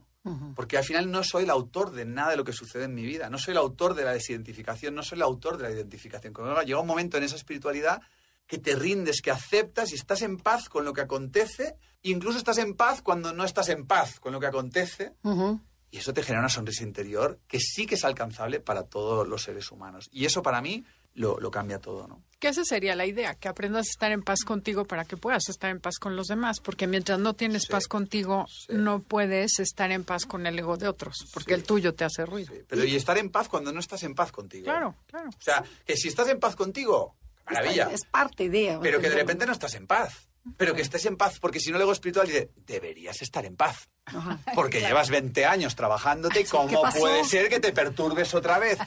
Porque al final no soy el autor de nada de lo que sucede en mi vida, no soy el autor de la desidentificación, no soy el autor de la identificación. Cuando llega un momento en esa espiritualidad que te rindes, que aceptas y estás en paz con lo que acontece, incluso estás en paz cuando no estás en paz con lo que acontece. Y eso te genera una sonrisa interior que sí que es alcanzable para todos los seres humanos. Y eso para mí lo, cambia todo, ¿no? Que esa sería la idea, que aprendas a estar en paz contigo para que puedas estar en paz con los demás, porque mientras no tienes paz contigo, no puedes estar en paz con el ego de otros, porque el tuyo te hace ruido. Pero y estar en paz cuando no estás en paz contigo. Claro, claro. O sea, que si estás en paz contigo, maravilla. Es parte de... Pero que de repente no estás en paz. Pero que estés en paz, porque si no el ego espiritual dice, deberías estar en paz. Porque llevas 20 años trabajándote y cómo puede ser que te perturbes otra vez.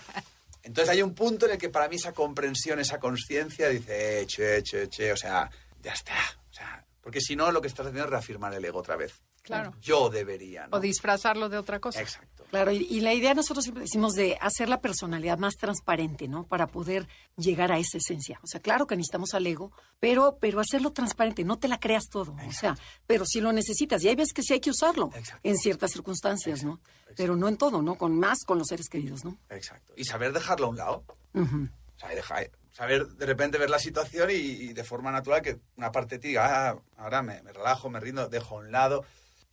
Entonces hay un punto en el que para mí esa comprensión, esa conciencia dice, eh, che, che, che, o sea, ya está. O sea, porque si no, lo que estás haciendo es reafirmar el ego otra vez. Claro. Yo debería. ¿no? O disfrazarlo de otra cosa. Exacto. Claro, y, la idea nosotros siempre decimos de hacer la personalidad más transparente, ¿no? Para poder llegar a esa esencia. O sea, claro que necesitamos al ego, pero, pero hacerlo transparente, no te la creas todo. O sea, pero si lo necesitas, y hay veces que sí hay que usarlo en ciertas circunstancias, ¿no? Pero no en todo, ¿no? Con más con los seres queridos, ¿no? Exacto. Y saber dejarlo a un lado. O sea, saber de repente ver la situación y, de forma natural que una parte de ti diga, ah, ahora me, me relajo, me rindo, dejo a un lado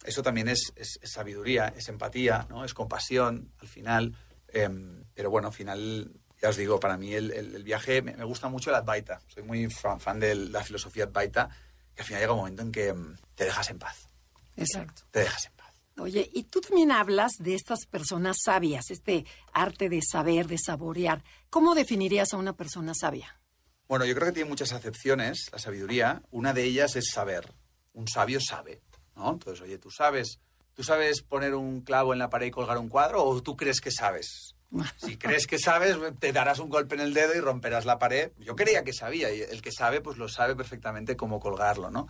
eso también es, sabiduría, es empatía, ¿no? Es compasión, al final. Em, pero bueno, al final, ya os digo, para mí el, viaje me, gusta mucho el Advaita. Soy muy fan, de la filosofía Advaita, que al final llega un momento en que em, te dejas en paz. Exacto. Te dejas en paz. Oye, y tú también hablas de estas personas sabias, este arte de saber, de saborear. ¿Cómo definirías a una persona sabia? Bueno, yo creo que tiene muchas acepciones la sabiduría. Una de ellas es saber. Un sabio sabe. ¿no? Entonces, oye, ¿tú sabes, ¿tú sabes poner un clavo en la pared y colgar un cuadro o tú crees que sabes? Si crees que sabes, te darás un golpe en el dedo y romperás la pared. Yo creía que sabía y el que sabe, pues lo sabe perfectamente cómo colgarlo, ¿no?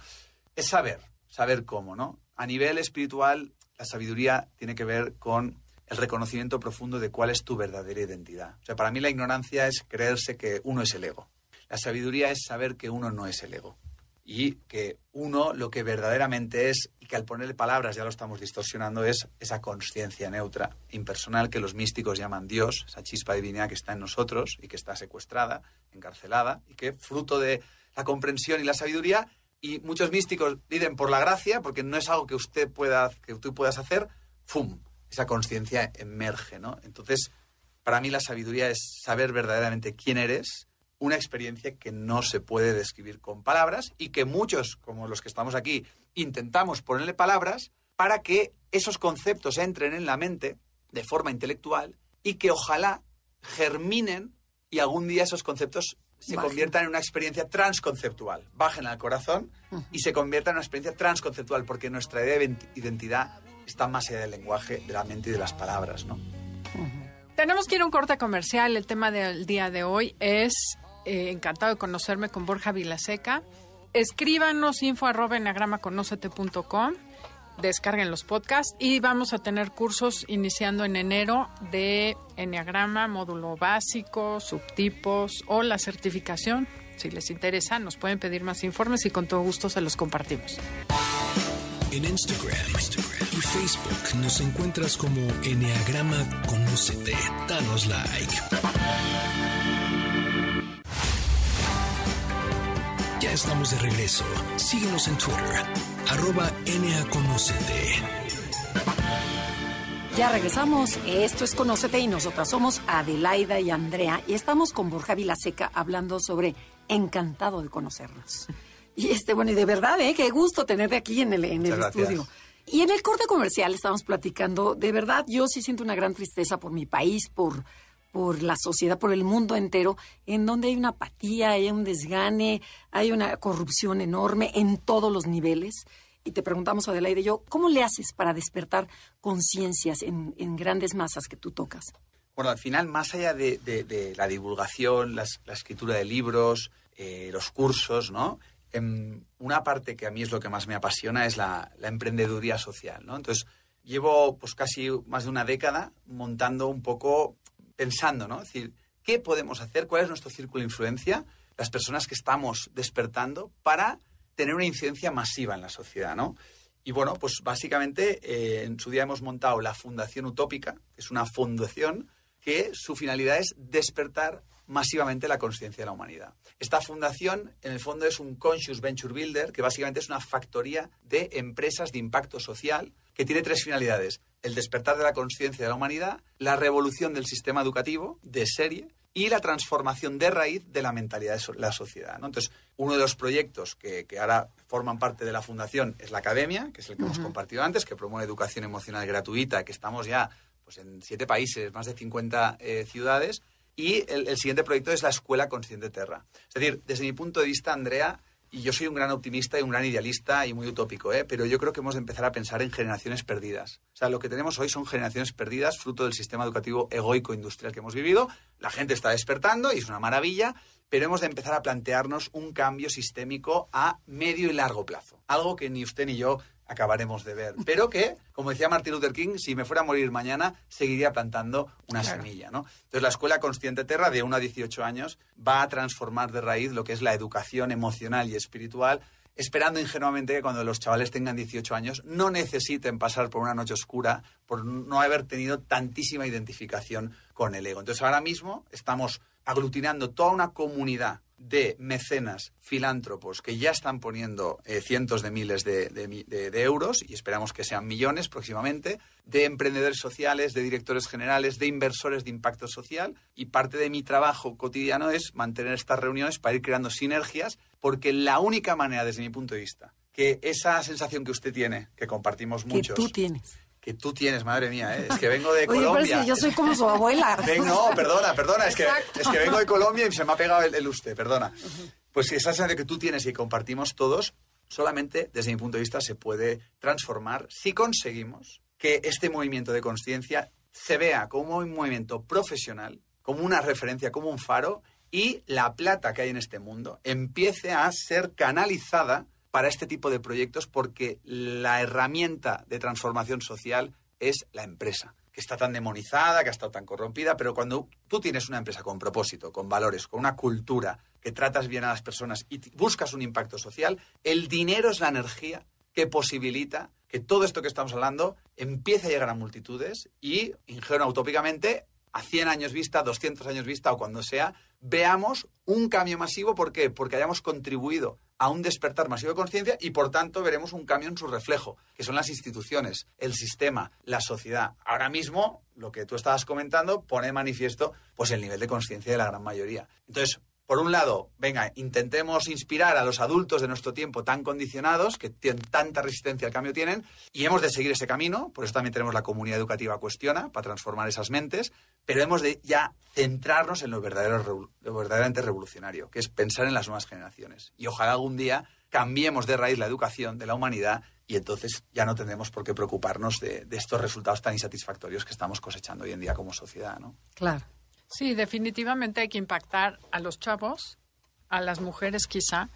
Es saber, saber cómo, ¿no? A nivel espiritual, la sabiduría tiene que ver con el reconocimiento profundo de cuál es tu verdadera identidad. O sea, para mí la ignorancia es creerse que uno es el ego. La sabiduría es saber que uno no es el ego y que uno lo que verdaderamente es, y que al ponerle palabras ya lo estamos distorsionando, es esa conciencia neutra, impersonal, que los místicos llaman Dios, esa chispa divina que está en nosotros y que está secuestrada, encarcelada, y que fruto de la comprensión y la sabiduría, y muchos místicos dicen por la gracia, porque no es algo que usted pueda, que tú puedas hacer, ¡fum! Esa conciencia emerge, ¿no? Entonces, para mí la sabiduría es saber verdaderamente quién eres, una experiencia que no se puede describir con palabras y que muchos, como los que estamos aquí, intentamos ponerle palabras para que esos conceptos entren en la mente de forma intelectual y que ojalá germinen y algún día esos conceptos se conviertan en una experiencia transconceptual, bajen al corazón y se conviertan en una experiencia transconceptual, porque nuestra idea de identidad está más allá del lenguaje, de la mente y de las palabras, ¿no? Tenemos que ir a un corte comercial. El tema del día de hoy es eh, encantado de conocerme con Borja Vilaseca. Escríbanos info arroba enagramaconocete.com, descarguen los podcasts y vamos a tener cursos iniciando en enero de Enneagrama, módulo básico, subtipos o la certificación. Si les interesa, nos pueden pedir más informes y con todo gusto se los compartimos. En Instagram, y Facebook nos encuentras como Enneagrama Conocete. Danos like. Ya estamos de regreso. Síguenos en Twitter, arroba NAConocete. Ya regresamos. Esto es Conócete y nosotras somos Adelaida y Andrea y estamos con Borja Vilaseca hablando sobre encantado de conocernos. Y este, bueno, y de verdad, ¿eh? Qué gusto tenerte aquí en el, en el estudio. Y en el corte comercial estamos platicando, de verdad, yo sí siento una gran tristeza por mi país, por, por la sociedad, por el mundo entero, en donde hay una apatía, hay un desgane, hay una corrupción enorme en todos los niveles y te preguntamos, Adelaide y yo, ¿cómo le haces para despertar conciencias en, grandes masas que tú tocas? Bueno, al final, más allá de, la divulgación, la escritura de libros, eh, los cursos, ¿no? Em, una parte que a mí es lo que más me apasiona es la, emprendeduría social, ¿no? Entonces, llevo pues casi más de una década montando un poco, pensando, ¿no? Es decir, ¿qué podemos hacer? ¿Cuál es nuestro círculo de influencia? Las personas que estamos despertando para tener una incidencia masiva en la sociedad, ¿no? Y bueno, pues básicamente eh, en su día hemos montado la Fundación Utópica, que es una fundación que su finalidad es despertar masivamente la conciencia de la humanidad. Esta fundación, en el fondo, es un Conscious Venture Builder, que básicamente es una factoría de empresas de impacto social que tiene tres finalidades. El despertar de la conciencia de la humanidad, la revolución del sistema educativo de serie y la transformación de raíz de la mentalidad de la sociedad. Entonces, uno de los proyectos que, ahora forman parte de la Fundación es la Academia, que es el que hemos compartido antes, que promueve educación emocional gratuita, que estamos ya pues, en siete países, más de 50 eh, ciudades. Y el, siguiente proyecto es la Escuela Consciente Terra. Es decir, desde mi punto de vista, Andrea, y yo soy un gran optimista y un gran idealista y muy utópico, ¿eh? pero yo creo que hemos de empezar a pensar en generaciones perdidas. O sea, lo que tenemos hoy son generaciones perdidas, fruto del sistema educativo egoico industrial que hemos vivido. La gente está despertando y es una maravilla, pero hemos de empezar a plantearnos un cambio sistémico a medio y largo plazo. Algo que ni usted ni yo acabaremos de ver. Pero que, como decía Martin Luther King, si me fuera a morir mañana, seguiría plantando una semilla, ¿no? Entonces, la Escuela Consciente Terra, de 1 a 18 años, va a transformar de raíz lo que es la educación emocional y espiritual, esperando ingenuamente que cuando los chavales tengan 18 años no necesiten pasar por una noche oscura por no haber tenido tantísima identificación con el ego. Entonces, ahora mismo estamos aglutinando toda una comunidad de mecenas, filántropos, que ya están poniendo eh, cientos de miles de, euros, y esperamos que sean millones próximamente, de emprendedores sociales, de directores generales, de inversores de impacto social, y parte de mi trabajo cotidiano es mantener estas reuniones para ir creando sinergias, porque la única manera, desde mi punto de vista, que esa sensación que usted tiene, que compartimos muchos... Que tú tienes que tú tienes, madre mía, ¿eh? es que vengo de Colombia. Oye, pero que yo soy como su abuela. no, perdona, perdona, es que, es que, vengo de Colombia y se me ha pegado el, usted, perdona. Pues esa sensación que tú tienes y que compartimos todos, solamente desde mi punto de vista se puede transformar si conseguimos que este movimiento de conciencia se vea como un movimiento profesional, como una referencia, como un faro, y la plata que hay en este mundo empiece a ser canalizada para este tipo de proyectos porque la herramienta de transformación social es la empresa, que está tan demonizada, que ha estado tan corrompida, pero cuando tú tienes una empresa con propósito, con valores, con una cultura, que tratas bien a las personas y buscas un impacto social, el dinero es la energía que posibilita que todo esto que estamos hablando empiece a llegar a multitudes y, ingenua utópicamente, a 100 años vista, 200 años vista o cuando sea, veamos un cambio masivo. ¿Por qué? Porque hayamos contribuido a un despertar masivo de conciencia y por tanto veremos un cambio en su reflejo, que son las instituciones, el sistema, la sociedad. Ahora mismo, lo que tú estabas comentando pone de manifiesto pues el nivel de conciencia de la gran mayoría. Entonces, por un lado, venga, intentemos inspirar a los adultos de nuestro tiempo tan condicionados, que tienen tanta resistencia al cambio tienen, y hemos de seguir ese camino, por eso también tenemos la comunidad educativa Cuestiona, para transformar esas mentes, pero hemos de ya centrarnos en lo, verdadero, lo verdaderamente revolucionario, que es pensar en las nuevas generaciones. Y ojalá algún día cambiemos de raíz la educación de la humanidad y entonces ya no tendremos por qué preocuparnos de, de estos resultados tan insatisfactorios que estamos cosechando hoy en día como sociedad, ¿no? Claro. Sí, definitivamente hay que impactar a los chavos, a las mujeres quizá,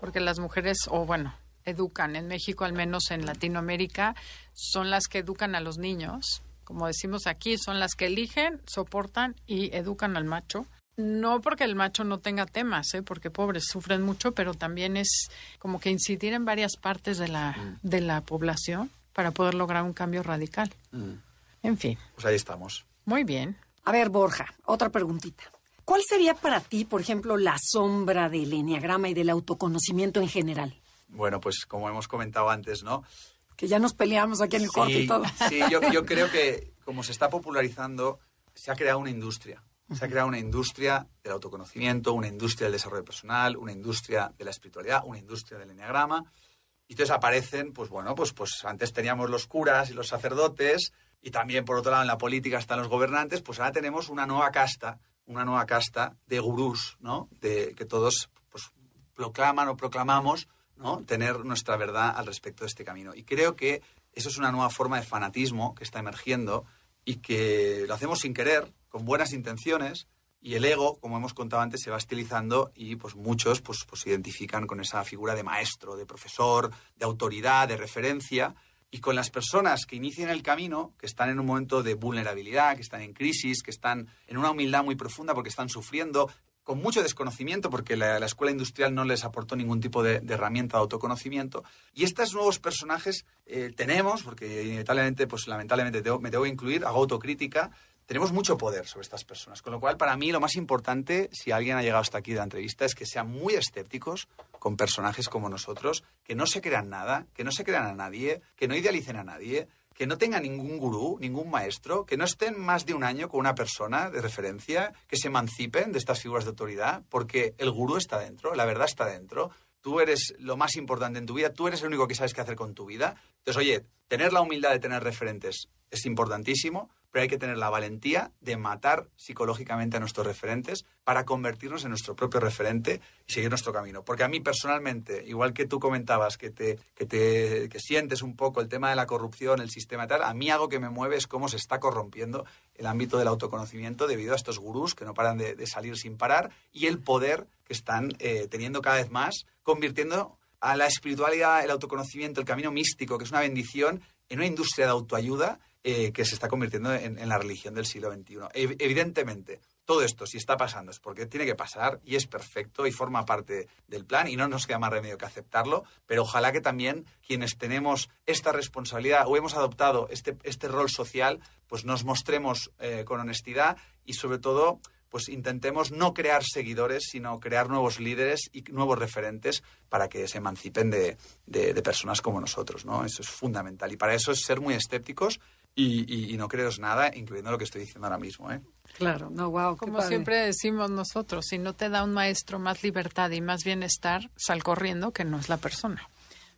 porque las mujeres, o bueno, educan, en México al menos en Latinoamérica, son las que educan a los niños. Como decimos aquí, son las que eligen, soportan y educan al macho. No porque el macho no tenga temas, ¿eh? porque pobres sufren mucho, pero también es como que incidir en varias partes de la, mm. de la población para poder lograr un cambio radical. Mm. En fin. Pues ahí estamos. Muy bien. A ver, Borja, otra preguntita. ¿Cuál sería para ti, por ejemplo, la sombra del enneagrama y del autoconocimiento en general? Bueno, pues como hemos comentado antes, ¿no? que ya nos peleamos aquí en el corte y todo. Sí, yo, yo creo que como se está popularizando, se ha creado una industria. Se ha creado una industria del autoconocimiento, una industria del desarrollo personal, una industria de la espiritualidad, una industria del enneagrama. Y entonces aparecen, pues bueno, pues, pues antes teníamos los curas y los sacerdotes, y también por otro lado en la política están los gobernantes, pues ahora tenemos una nueva casta, una nueva casta de gurús, ¿no? De que todos pues, proclaman o proclamamos, ¿no? Tener nuestra verdad al respecto de este camino. Y creo que eso es una nueva forma de fanatismo que está emergiendo y que lo hacemos sin querer, con buenas intenciones, y el ego, como hemos contado antes, se va estilizando y pues muchos pues, pues se identifican con esa figura de maestro, de profesor, de autoridad, de referencia, y con las personas que inician el camino, que están en un momento de vulnerabilidad, que están en crisis, que están en una humildad muy profunda porque están sufriendo, con mucho desconocimiento, porque la, escuela industrial no les aportó ningún tipo de, herramienta de autoconocimiento. Y estos nuevos personajes eh, tenemos, porque inevitablemente, pues lamentablemente me tengo que incluir, hago autocrítica, tenemos mucho poder sobre estas personas. Con lo cual, para mí, lo más importante, si alguien ha llegado hasta aquí de la entrevista, es que sean muy escépticos con personajes como nosotros, que no se crean nada, que no se crean a nadie, que no idealicen a nadie, que no tengan ningún gurú, ningún maestro, que no estén más de un año con una persona de referencia, que se emancipen de estas figuras de autoridad, porque el gurú está dentro, la verdad está dentro. Tú eres lo más importante en tu vida, tú eres el único que sabes qué hacer con tu vida. Entonces, oye, tener la humildad de tener referentes es importantísimo, pero hay que tener la valentía de matar psicológicamente a nuestros referentes para convertirnos en nuestro propio referente y seguir nuestro camino. Porque a mí personalmente, igual que tú comentabas que te, que te que sientes un poco el tema de la corrupción, el sistema y tal, a mí algo que me mueve es cómo se está corrompiendo el ámbito del autoconocimiento debido a estos gurús que no paran de, salir sin parar y el poder que están eh, teniendo cada vez más, convirtiendo a la espiritualidad, el autoconocimiento, el camino místico, que es una bendición, en una industria de autoayuda eh, que se está convirtiendo en, la religión del siglo XXI. evidentemente, todo esto, si está pasando, es porque tiene que pasar y es perfecto y forma parte del plan y no nos queda más remedio que aceptarlo, pero ojalá que también quienes tenemos esta responsabilidad o hemos adoptado este, este rol social, pues nos mostremos eh, con honestidad y sobre todo pues intentemos no crear seguidores, sino crear nuevos líderes y nuevos referentes para que se emancipen de, de, personas como nosotros, ¿no? Eso es fundamental. Y para eso es ser muy escépticos y, no creeros nada, incluyendo lo que estoy diciendo ahora mismo. ¿eh? Claro, no, wow. Como siempre decimos nosotros, si no te da un maestro más libertad y más bienestar, sal corriendo, que no es la persona.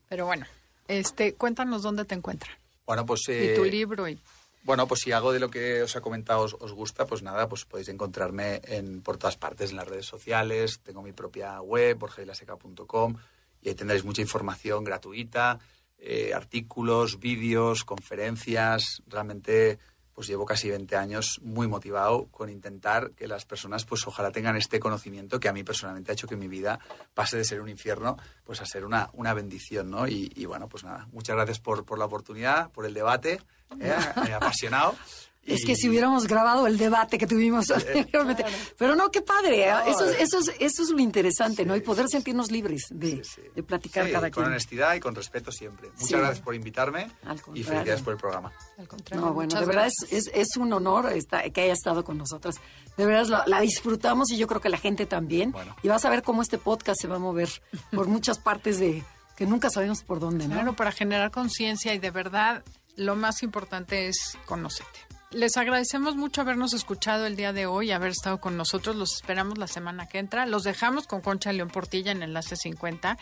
Pero bueno, este, cuéntanos dónde te encuentran. Bueno, pues... y tu eh, libro y... Bueno, pues si algo de lo que os he comentado os, gusta, pues nada, pues podéis encontrarme en, por todas partes, en las redes sociales. Tengo mi propia web, borgeilaseca.com, y ahí tendréis mucha información gratuita eh, artículos, vídeos, conferencias. Realmente, pues llevo casi 20 años muy motivado con intentar que las personas, pues ojalá tengan este conocimiento que a mí personalmente ha hecho que mi vida pase de ser un infierno, pues a ser una, una bendición, ¿no? Y, bueno, pues nada, muchas gracias por, por la oportunidad, por el debate, ¿eh? apasionado. Es que si hubiéramos grabado el debate que tuvimos anteriormente. Pero no, qué padre. ¿eh? eso, es, eso, es, eso es lo interesante, ¿no? Y poder sentirnos libres de, de platicar cada con honestidad y con respeto siempre. Muchas gracias por invitarme y felicidades por el programa. Al contrario. No, bueno, de verdad es, es, es, un honor que haya estado con nosotras. De verdad la disfrutamos y yo creo que la gente también. Y vas a ver cómo este podcast se va a mover por muchas partes de que nunca sabemos por dónde, ¿no? Claro, para generar conciencia y de verdad lo más importante es conocerte. Les agradecemos mucho habernos escuchado el día de hoy, haber estado con nosotros. Los esperamos la semana que entra. Los dejamos con Concha León Portilla en Enlace 50.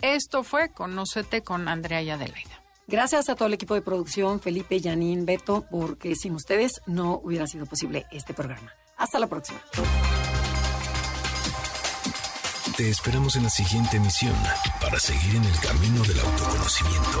Esto fue Conócete con Andrea y Adelaida. Gracias a todo el equipo de producción, Felipe, Yanín, Beto, porque sin ustedes no hubiera sido posible este programa. Hasta la próxima. Te esperamos en la siguiente emisión para seguir en el camino del autoconocimiento.